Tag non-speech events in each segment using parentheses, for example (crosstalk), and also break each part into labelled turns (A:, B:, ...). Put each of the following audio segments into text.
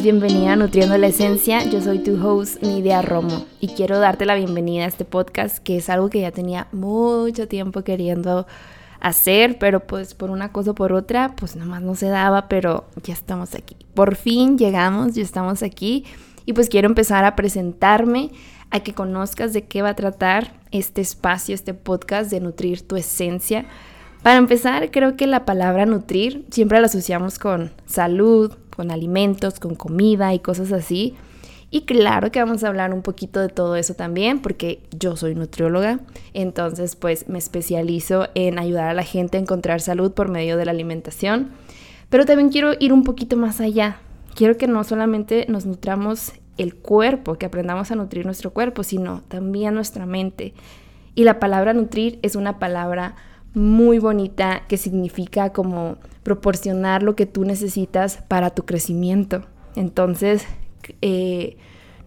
A: Bienvenida a Nutriendo la Esencia. Yo soy tu host, Nidia Romo, y quiero darte la bienvenida a este podcast, que es algo que ya tenía mucho tiempo queriendo hacer, pero pues por una cosa o por otra, pues nomás no se daba, pero ya estamos aquí. Por fin llegamos, ya estamos aquí, y pues quiero empezar a presentarme, a que conozcas de qué va a tratar este espacio, este podcast de nutrir tu esencia. Para empezar, creo que la palabra nutrir siempre la asociamos con salud, con alimentos, con comida y cosas así. Y claro que vamos a hablar un poquito de todo eso también, porque yo soy nutrióloga, entonces pues me especializo en ayudar a la gente a encontrar salud por medio de la alimentación. Pero también quiero ir un poquito más allá. Quiero que no solamente nos nutramos el cuerpo, que aprendamos a nutrir nuestro cuerpo, sino también nuestra mente. Y la palabra nutrir es una palabra muy bonita que significa como proporcionar lo que tú necesitas para tu crecimiento. Entonces, eh,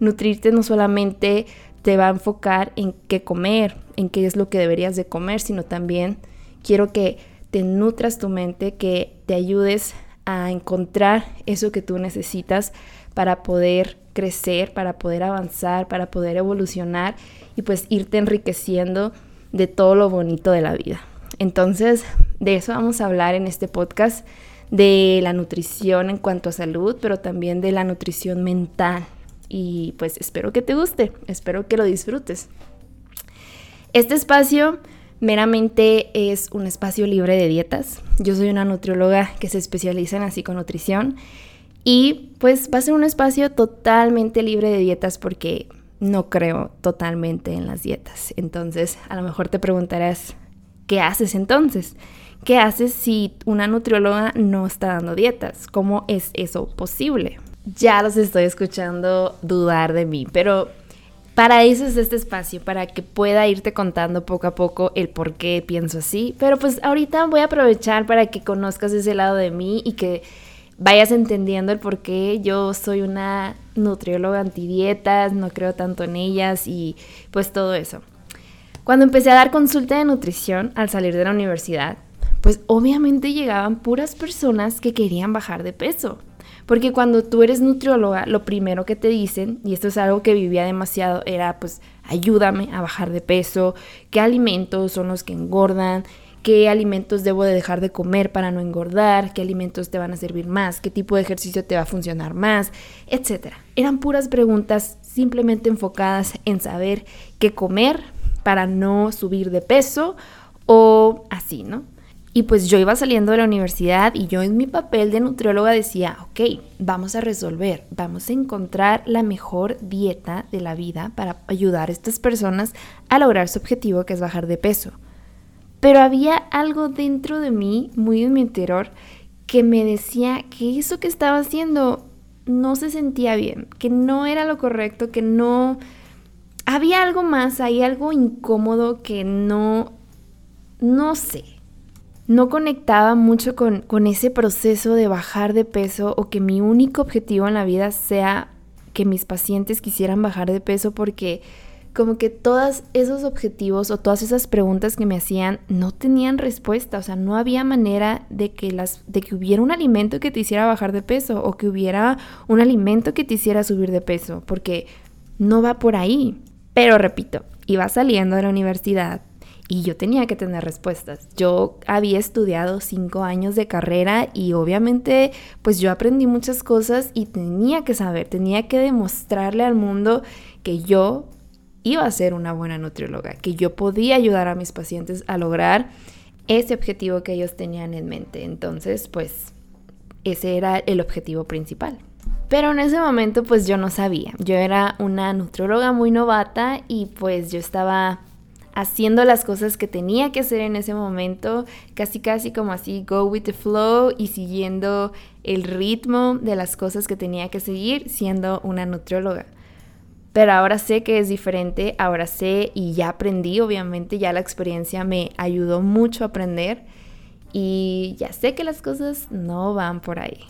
A: nutrirte no solamente te va a enfocar en qué comer, en qué es lo que deberías de comer, sino también quiero que te nutras tu mente, que te ayudes a encontrar eso que tú necesitas para poder crecer, para poder avanzar, para poder evolucionar y pues irte enriqueciendo de todo lo bonito de la vida. Entonces, de eso vamos a hablar en este podcast, de la nutrición en cuanto a salud, pero también de la nutrición mental. Y pues espero que te guste, espero que lo disfrutes. Este espacio meramente es un espacio libre de dietas. Yo soy una nutrióloga que se especializa en psiconutrición y pues va a ser un espacio totalmente libre de dietas porque no creo totalmente en las dietas. Entonces, a lo mejor te preguntarás, ¿Qué haces entonces? ¿Qué haces si una nutrióloga no está dando dietas? ¿Cómo es eso posible? Ya los estoy escuchando dudar de mí, pero para eso es este espacio, para que pueda irte contando poco a poco el por qué pienso así. Pero pues ahorita voy a aprovechar para que conozcas ese lado de mí y que vayas entendiendo el por qué yo soy una nutrióloga antidietas, no creo tanto en ellas y pues todo eso. Cuando empecé a dar consulta de nutrición al salir de la universidad, pues obviamente llegaban puras personas que querían bajar de peso. Porque cuando tú eres nutrióloga, lo primero que te dicen, y esto es algo que vivía demasiado, era pues ayúdame a bajar de peso, qué alimentos son los que engordan, qué alimentos debo de dejar de comer para no engordar, qué alimentos te van a servir más, qué tipo de ejercicio te va a funcionar más, etc. Eran puras preguntas simplemente enfocadas en saber qué comer para no subir de peso o así, ¿no? Y pues yo iba saliendo de la universidad y yo en mi papel de nutrióloga decía, ok, vamos a resolver, vamos a encontrar la mejor dieta de la vida para ayudar a estas personas a lograr su objetivo que es bajar de peso. Pero había algo dentro de mí, muy en mi interior, que me decía que eso que estaba haciendo no se sentía bien, que no era lo correcto, que no había algo más, hay algo incómodo que no, no sé, no conectaba mucho con, con ese proceso de bajar de peso o que mi único objetivo en la vida sea que mis pacientes quisieran bajar de peso porque como que todos esos objetivos o todas esas preguntas que me hacían no tenían respuesta, o sea, no había manera de que las de que hubiera un alimento que te hiciera bajar de peso o que hubiera un alimento que te hiciera subir de peso, porque no va por ahí. Pero repito, iba saliendo de la universidad y yo tenía que tener respuestas. Yo había estudiado cinco años de carrera y obviamente pues yo aprendí muchas cosas y tenía que saber, tenía que demostrarle al mundo que yo iba a ser una buena nutrióloga, que yo podía ayudar a mis pacientes a lograr ese objetivo que ellos tenían en mente. Entonces pues ese era el objetivo principal. Pero en ese momento pues yo no sabía. Yo era una nutrióloga muy novata y pues yo estaba haciendo las cosas que tenía que hacer en ese momento, casi casi como así go with the flow y siguiendo el ritmo de las cosas que tenía que seguir siendo una nutrióloga. Pero ahora sé que es diferente, ahora sé y ya aprendí, obviamente ya la experiencia me ayudó mucho a aprender y ya sé que las cosas no van por ahí.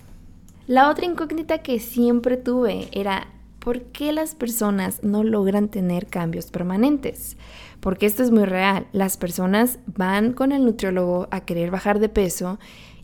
A: La otra incógnita que siempre tuve era ¿por qué las personas no logran tener cambios permanentes? Porque esto es muy real. Las personas van con el nutriólogo a querer bajar de peso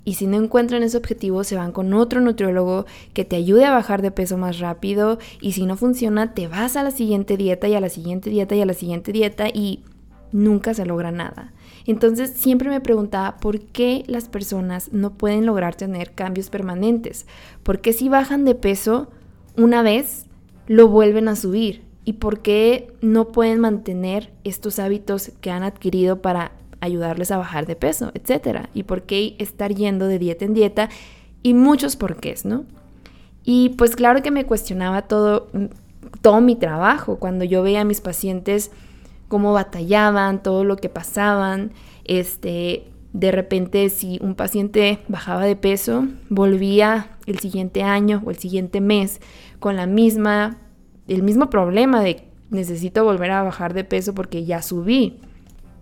A: Y si no encuentran ese objetivo, se van con otro nutriólogo que te ayude a bajar de peso más rápido. Y si no funciona, te vas a la siguiente dieta y a la siguiente dieta y a la siguiente dieta y nunca se logra nada. Entonces siempre me preguntaba por qué las personas no pueden lograr tener cambios permanentes. ¿Por qué si bajan de peso una vez lo vuelven a subir? ¿Y por qué no pueden mantener estos hábitos que han adquirido para ayudarles a bajar de peso, etcétera? ¿Y por qué estar yendo de dieta en dieta? Y muchos porqués, ¿no? Y pues claro que me cuestionaba todo, todo mi trabajo cuando yo veía a mis pacientes cómo batallaban, todo lo que pasaban. Este, de repente, si un paciente bajaba de peso, volvía el siguiente año o el siguiente mes con la misma, el mismo problema de necesito volver a bajar de peso porque ya subí.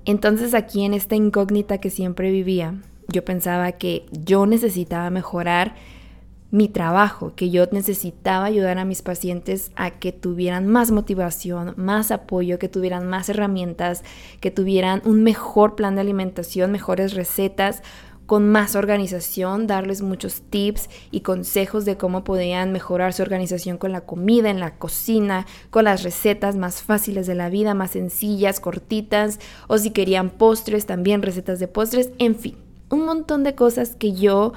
A: Entonces aquí en esta incógnita que siempre vivía, yo pensaba que yo necesitaba mejorar mi trabajo, que yo necesitaba ayudar a mis pacientes a que tuvieran más motivación, más apoyo, que tuvieran más herramientas, que tuvieran un mejor plan de alimentación, mejores recetas, con más organización, darles muchos tips y consejos de cómo podían mejorar su organización con la comida, en la cocina, con las recetas más fáciles de la vida, más sencillas, cortitas, o si querían postres, también recetas de postres, en fin, un montón de cosas que yo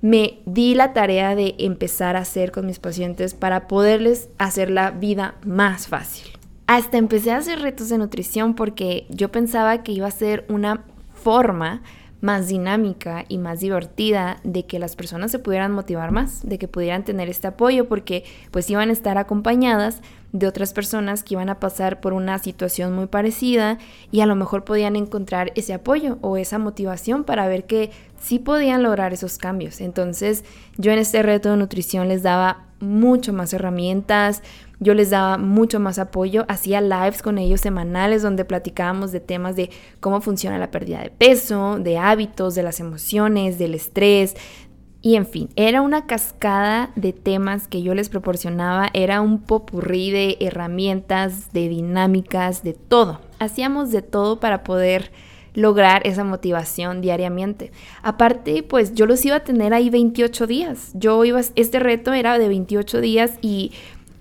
A: me di la tarea de empezar a hacer con mis pacientes para poderles hacer la vida más fácil. Hasta empecé a hacer retos de nutrición porque yo pensaba que iba a ser una forma más dinámica y más divertida de que las personas se pudieran motivar más, de que pudieran tener este apoyo porque pues iban a estar acompañadas de otras personas que iban a pasar por una situación muy parecida y a lo mejor podían encontrar ese apoyo o esa motivación para ver que sí podían lograr esos cambios. Entonces yo en este reto de nutrición les daba mucho más herramientas, yo les daba mucho más apoyo, hacía lives con ellos semanales donde platicábamos de temas de cómo funciona la pérdida de peso, de hábitos, de las emociones, del estrés, y en fin, era una cascada de temas que yo les proporcionaba, era un popurrí de herramientas, de dinámicas, de todo. Hacíamos de todo para poder lograr esa motivación diariamente. Aparte, pues yo los iba a tener ahí 28 días. Yo iba, este reto era de 28 días y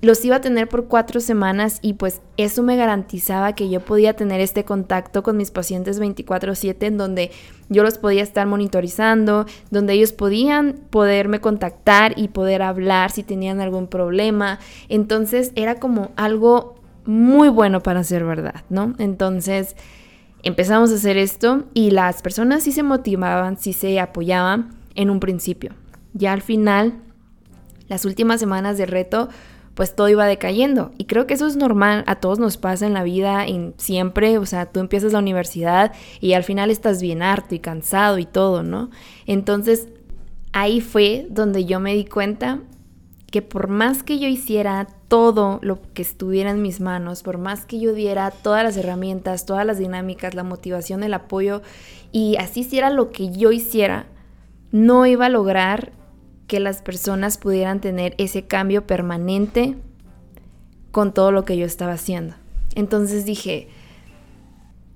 A: los iba a tener por cuatro semanas y pues eso me garantizaba que yo podía tener este contacto con mis pacientes 24/7 en donde yo los podía estar monitorizando, donde ellos podían poderme contactar y poder hablar si tenían algún problema. Entonces era como algo muy bueno para ser verdad, ¿no? Entonces empezamos a hacer esto y las personas sí se motivaban, sí se apoyaban en un principio. Ya al final, las últimas semanas de reto, pues todo iba decayendo. Y creo que eso es normal, a todos nos pasa en la vida, en siempre, o sea, tú empiezas la universidad y al final estás bien harto y cansado y todo, ¿no? Entonces, ahí fue donde yo me di cuenta que por más que yo hiciera todo lo que estuviera en mis manos, por más que yo diera todas las herramientas, todas las dinámicas, la motivación, el apoyo, y así hiciera lo que yo hiciera, no iba a lograr que las personas pudieran tener ese cambio permanente con todo lo que yo estaba haciendo. Entonces dije,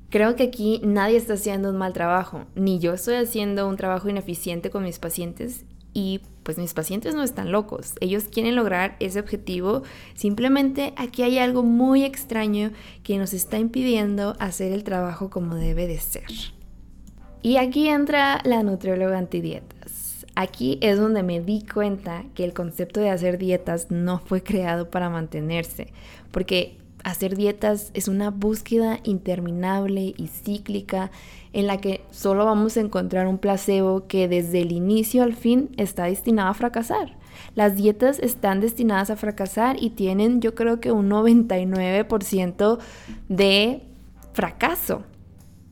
A: creo que aquí nadie está haciendo un mal trabajo, ni yo estoy haciendo un trabajo ineficiente con mis pacientes y pues mis pacientes no están locos, ellos quieren lograr ese objetivo, simplemente aquí hay algo muy extraño que nos está impidiendo hacer el trabajo como debe de ser. Y aquí entra la nutrióloga antidietas. Aquí es donde me di cuenta que el concepto de hacer dietas no fue creado para mantenerse, porque hacer dietas es una búsqueda interminable y cíclica en la que solo vamos a encontrar un placebo que desde el inicio al fin está destinado a fracasar. Las dietas están destinadas a fracasar y tienen yo creo que un 99% de fracaso.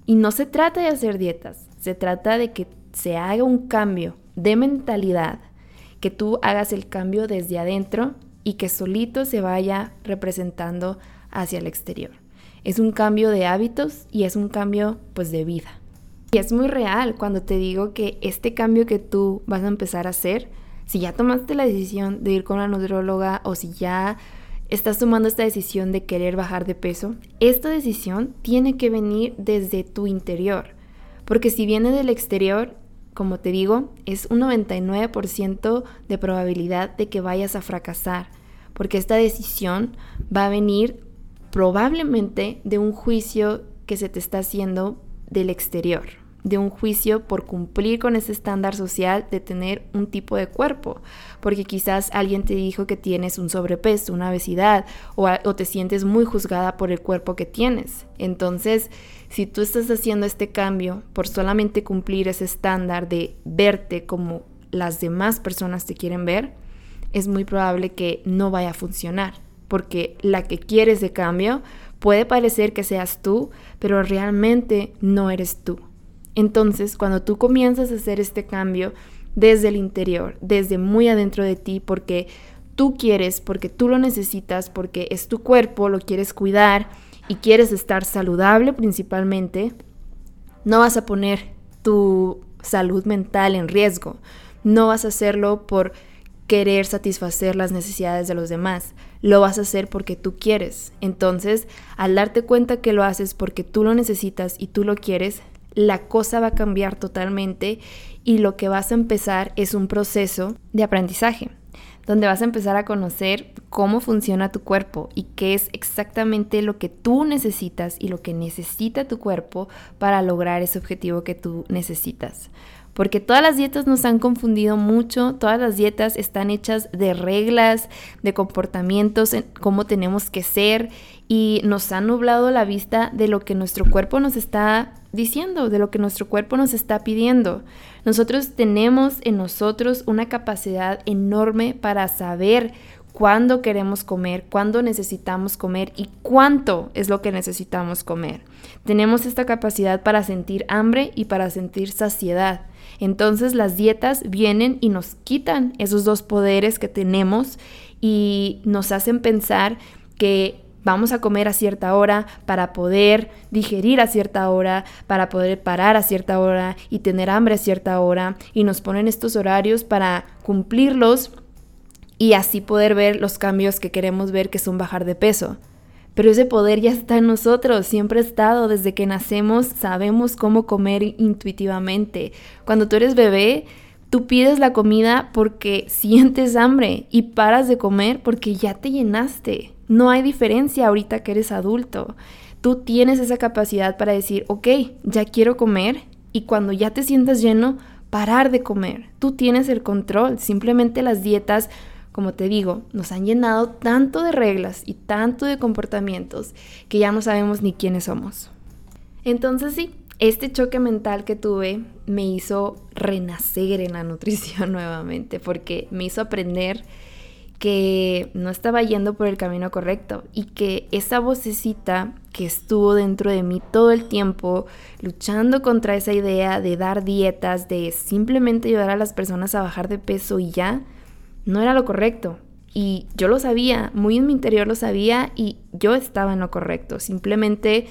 A: Y no se trata de hacer dietas, se trata de que se haga un cambio de mentalidad, que tú hagas el cambio desde adentro y que solito se vaya representando hacia el exterior. Es un cambio de hábitos y es un cambio pues de vida. Y es muy real cuando te digo que este cambio que tú vas a empezar a hacer, si ya tomaste la decisión de ir con la nutrióloga o si ya estás tomando esta decisión de querer bajar de peso, esta decisión tiene que venir desde tu interior. Porque si viene del exterior, como te digo, es un 99% de probabilidad de que vayas a fracasar, porque esta decisión va a venir probablemente de un juicio que se te está haciendo del exterior de un juicio por cumplir con ese estándar social de tener un tipo de cuerpo, porque quizás alguien te dijo que tienes un sobrepeso, una obesidad, o, o, te sientes muy juzgada por el cuerpo que tienes. Entonces, si tú estás haciendo este cambio por solamente cumplir ese estándar de verte como las demás personas te quieren ver, es muy probable que no vaya a funcionar, porque la que quieres de cambio puede parecer que seas tú, pero realmente no eres tú. Entonces, cuando tú comienzas a hacer este cambio desde el interior, desde muy adentro de ti, porque tú quieres, porque tú lo necesitas, porque es tu cuerpo, lo quieres cuidar y quieres estar saludable principalmente, no vas a poner tu salud mental en riesgo. No vas a hacerlo por querer satisfacer las necesidades de los demás. Lo vas a hacer porque tú quieres. Entonces, al darte cuenta que lo haces porque tú lo necesitas y tú lo quieres, la cosa va a cambiar totalmente y lo que vas a empezar es un proceso de aprendizaje, donde vas a empezar a conocer cómo funciona tu cuerpo y qué es exactamente lo que tú necesitas y lo que necesita tu cuerpo para lograr ese objetivo que tú necesitas. Porque todas las dietas nos han confundido mucho, todas las dietas están hechas de reglas, de comportamientos, en cómo tenemos que ser y nos han nublado la vista de lo que nuestro cuerpo nos está diciendo, de lo que nuestro cuerpo nos está pidiendo. Nosotros tenemos en nosotros una capacidad enorme para saber cuándo queremos comer, cuándo necesitamos comer y cuánto es lo que necesitamos comer. Tenemos esta capacidad para sentir hambre y para sentir saciedad. Entonces las dietas vienen y nos quitan esos dos poderes que tenemos y nos hacen pensar que vamos a comer a cierta hora para poder digerir a cierta hora, para poder parar a cierta hora y tener hambre a cierta hora y nos ponen estos horarios para cumplirlos y así poder ver los cambios que queremos ver que son bajar de peso. Pero ese poder ya está en nosotros, siempre ha estado, desde que nacemos sabemos cómo comer intuitivamente. Cuando tú eres bebé, tú pides la comida porque sientes hambre y paras de comer porque ya te llenaste. No hay diferencia ahorita que eres adulto. Tú tienes esa capacidad para decir, ok, ya quiero comer y cuando ya te sientas lleno, parar de comer. Tú tienes el control, simplemente las dietas como te digo, nos han llenado tanto de reglas y tanto de comportamientos que ya no sabemos ni quiénes somos. Entonces sí, este choque mental que tuve me hizo renacer en la nutrición (laughs) nuevamente, porque me hizo aprender que no estaba yendo por el camino correcto y que esa vocecita que estuvo dentro de mí todo el tiempo luchando contra esa idea de dar dietas, de simplemente ayudar a las personas a bajar de peso y ya, no era lo correcto. Y yo lo sabía, muy en mi interior lo sabía y yo estaba en lo correcto. Simplemente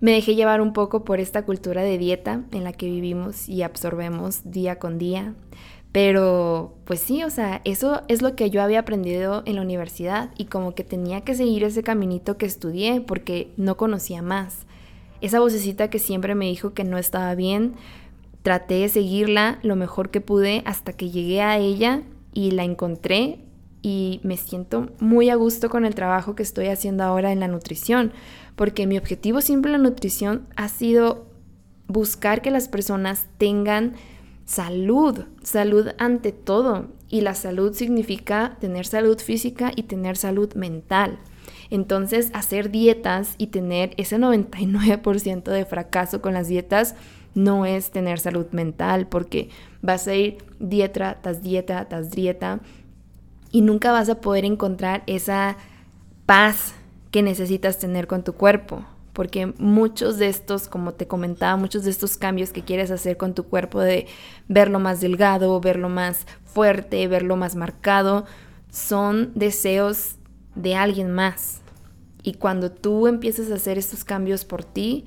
A: me dejé llevar un poco por esta cultura de dieta en la que vivimos y absorbemos día con día. Pero pues sí, o sea, eso es lo que yo había aprendido en la universidad y como que tenía que seguir ese caminito que estudié porque no conocía más. Esa vocecita que siempre me dijo que no estaba bien, traté de seguirla lo mejor que pude hasta que llegué a ella y la encontré y me siento muy a gusto con el trabajo que estoy haciendo ahora en la nutrición, porque mi objetivo siempre en la nutrición ha sido buscar que las personas tengan salud, salud ante todo, y la salud significa tener salud física y tener salud mental. Entonces, hacer dietas y tener ese 99% de fracaso con las dietas no es tener salud mental, porque vas a ir dieta tras dieta tras dieta y nunca vas a poder encontrar esa paz que necesitas tener con tu cuerpo. Porque muchos de estos, como te comentaba, muchos de estos cambios que quieres hacer con tu cuerpo de verlo más delgado, verlo más fuerte, verlo más marcado, son deseos de alguien más. Y cuando tú empiezas a hacer estos cambios por ti,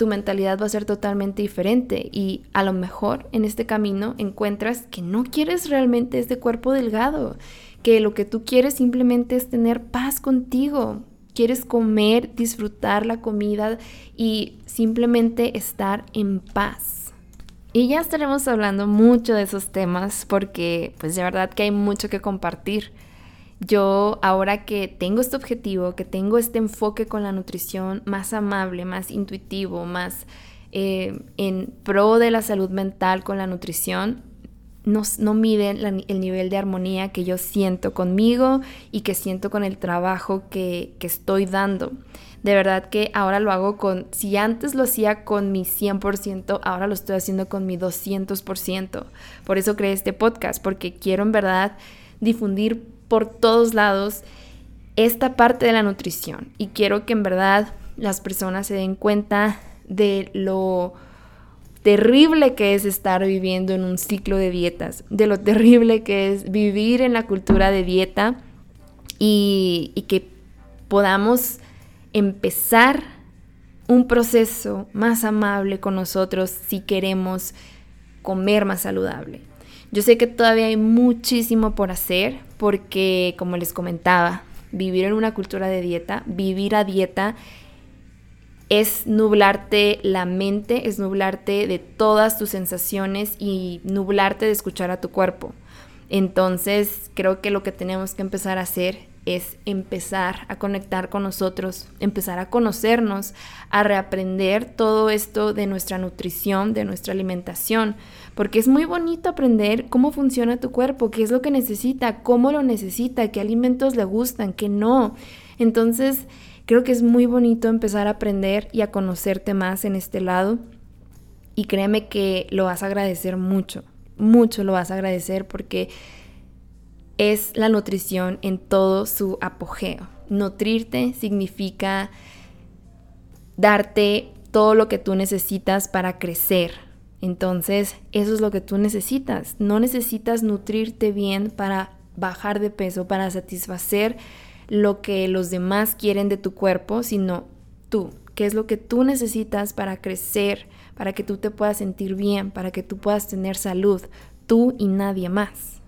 A: tu mentalidad va a ser totalmente diferente y a lo mejor en este camino encuentras que no quieres realmente este cuerpo delgado, que lo que tú quieres simplemente es tener paz contigo, quieres comer, disfrutar la comida y simplemente estar en paz. Y ya estaremos hablando mucho de esos temas porque pues de verdad que hay mucho que compartir. Yo ahora que tengo este objetivo, que tengo este enfoque con la nutrición más amable, más intuitivo, más eh, en pro de la salud mental con la nutrición, no, miden el nivel de armonía que yo siento conmigo y que siento con el trabajo que, que estoy dando. De verdad que ahora lo hago con, si antes lo hacía con mi 100%, ahora lo estoy haciendo con mi 200%. Por eso creé este podcast, porque quiero en verdad difundir por todos lados esta parte de la nutrición y quiero que en verdad las personas se den cuenta de lo terrible que es estar viviendo en un ciclo de dietas, de lo terrible que es vivir en la cultura de dieta y, que podamos empezar un proceso más amable con nosotros si queremos comer más saludable. Yo sé que todavía hay muchísimo por hacer porque, como les comentaba, vivir en una cultura de dieta, vivir a dieta es nublarte la mente, es nublarte de todas tus sensaciones y nublarte de escuchar a tu cuerpo. Entonces creo que lo que tenemos que empezar a hacer es empezar a conectar con nosotros, empezar a conocernos, a reaprender todo esto de nuestra nutrición, de nuestra alimentación, porque es muy bonito aprender cómo funciona tu cuerpo, qué es lo que necesita, cómo lo necesita, qué alimentos le gustan, qué no. Entonces, creo que es muy bonito empezar a aprender y a conocerte más en este lado y créeme que lo vas a agradecer mucho, mucho lo vas a agradecer porque es la nutrición en todo su apogeo. Nutrirte significa darte todo lo que tú necesitas para crecer. Entonces, eso es lo que tú necesitas. No necesitas nutrirte bien para bajar de peso, para satisfacer lo que los demás quieren de tu cuerpo, sino tú. ¿Qué es lo que tú necesitas para crecer, para que tú te puedas sentir bien, para que tú puedas tener salud? Tú y nadie más.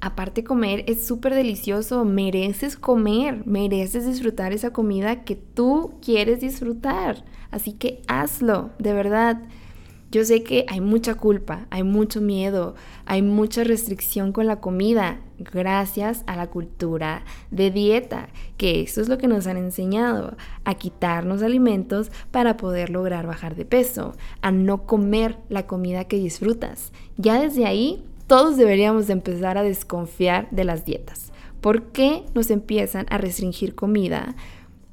A: Aparte comer es súper delicioso, mereces comer, mereces disfrutar esa comida que tú quieres disfrutar. Así que hazlo, de verdad. Yo sé que hay mucha culpa, hay mucho miedo, hay mucha restricción con la comida, gracias a la cultura de dieta, que eso es lo que nos han enseñado, a quitarnos alimentos para poder lograr bajar de peso, a no comer la comida que disfrutas. Ya desde ahí todos deberíamos de empezar a desconfiar de las dietas. ¿Por qué nos empiezan a restringir comida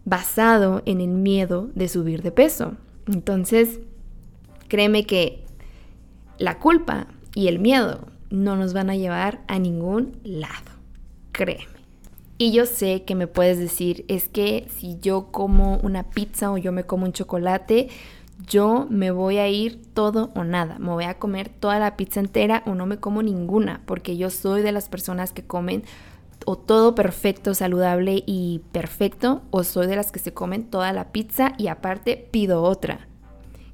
A: basado en el miedo de subir de peso? Entonces, créeme que la culpa y el miedo no nos van a llevar a ningún lado. Créeme. Y yo sé que me puedes decir, es que si yo como una pizza o yo me como un chocolate, yo me voy a ir todo o nada, me voy a comer toda la pizza entera o no me como ninguna, porque yo soy de las personas que comen o todo perfecto, saludable y perfecto, o soy de las que se comen toda la pizza y aparte pido otra.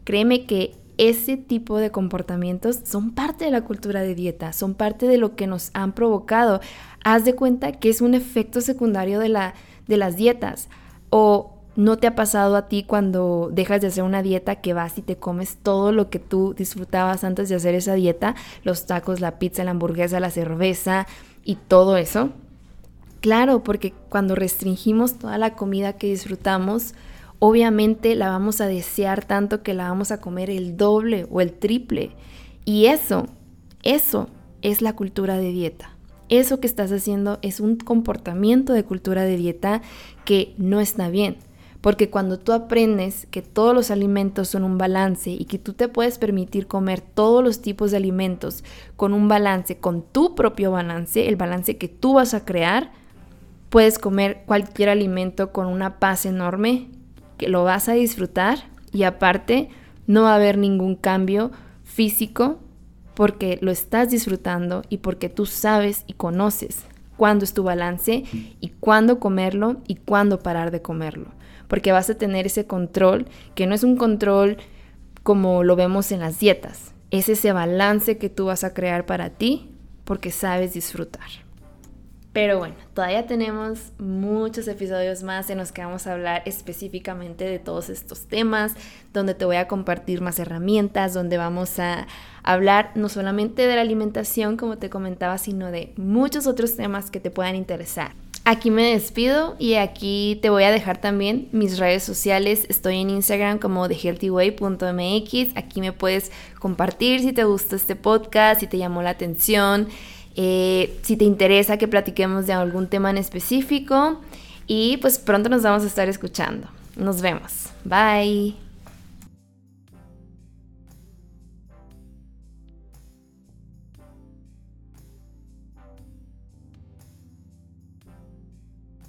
A: Créeme que ese tipo de comportamientos son parte de la cultura de dieta, son parte de lo que nos han provocado. Haz de cuenta que es un efecto secundario de, la, de las dietas. O ¿No te ha pasado a ti cuando dejas de hacer una dieta que vas y te comes todo lo que tú disfrutabas antes de hacer esa dieta? Los tacos, la pizza, la hamburguesa, la cerveza y todo eso. Claro, porque cuando restringimos toda la comida que disfrutamos, obviamente la vamos a desear tanto que la vamos a comer el doble o el triple. Y eso, eso es la cultura de dieta. Eso que estás haciendo es un comportamiento de cultura de dieta que no está bien. Porque cuando tú aprendes que todos los alimentos son un balance y que tú te puedes permitir comer todos los tipos de alimentos con un balance, con tu propio balance, el balance que tú vas a crear, puedes comer cualquier alimento con una paz enorme, lo vas a disfrutar y aparte no va a haber ningún cambio físico porque lo estás disfrutando y porque tú sabes y conoces cuándo es tu balance y cuándo comerlo y cuándo parar de comerlo porque vas a tener ese control, que no es un control como lo vemos en las dietas, es ese balance que tú vas a crear para ti porque sabes disfrutar. Pero bueno, todavía tenemos muchos episodios más en los que vamos a hablar específicamente de todos estos temas, donde te voy a compartir más herramientas, donde vamos a hablar no solamente de la alimentación, como te comentaba, sino de muchos otros temas que te puedan interesar. Aquí me despido y aquí te voy a dejar también mis redes sociales. Estoy en Instagram como thehealthyway.mx. Aquí me puedes compartir si te gustó este podcast, si te llamó la atención. Eh, si te interesa que platiquemos de algún tema en específico y pues pronto nos vamos a estar escuchando. Nos vemos. Bye.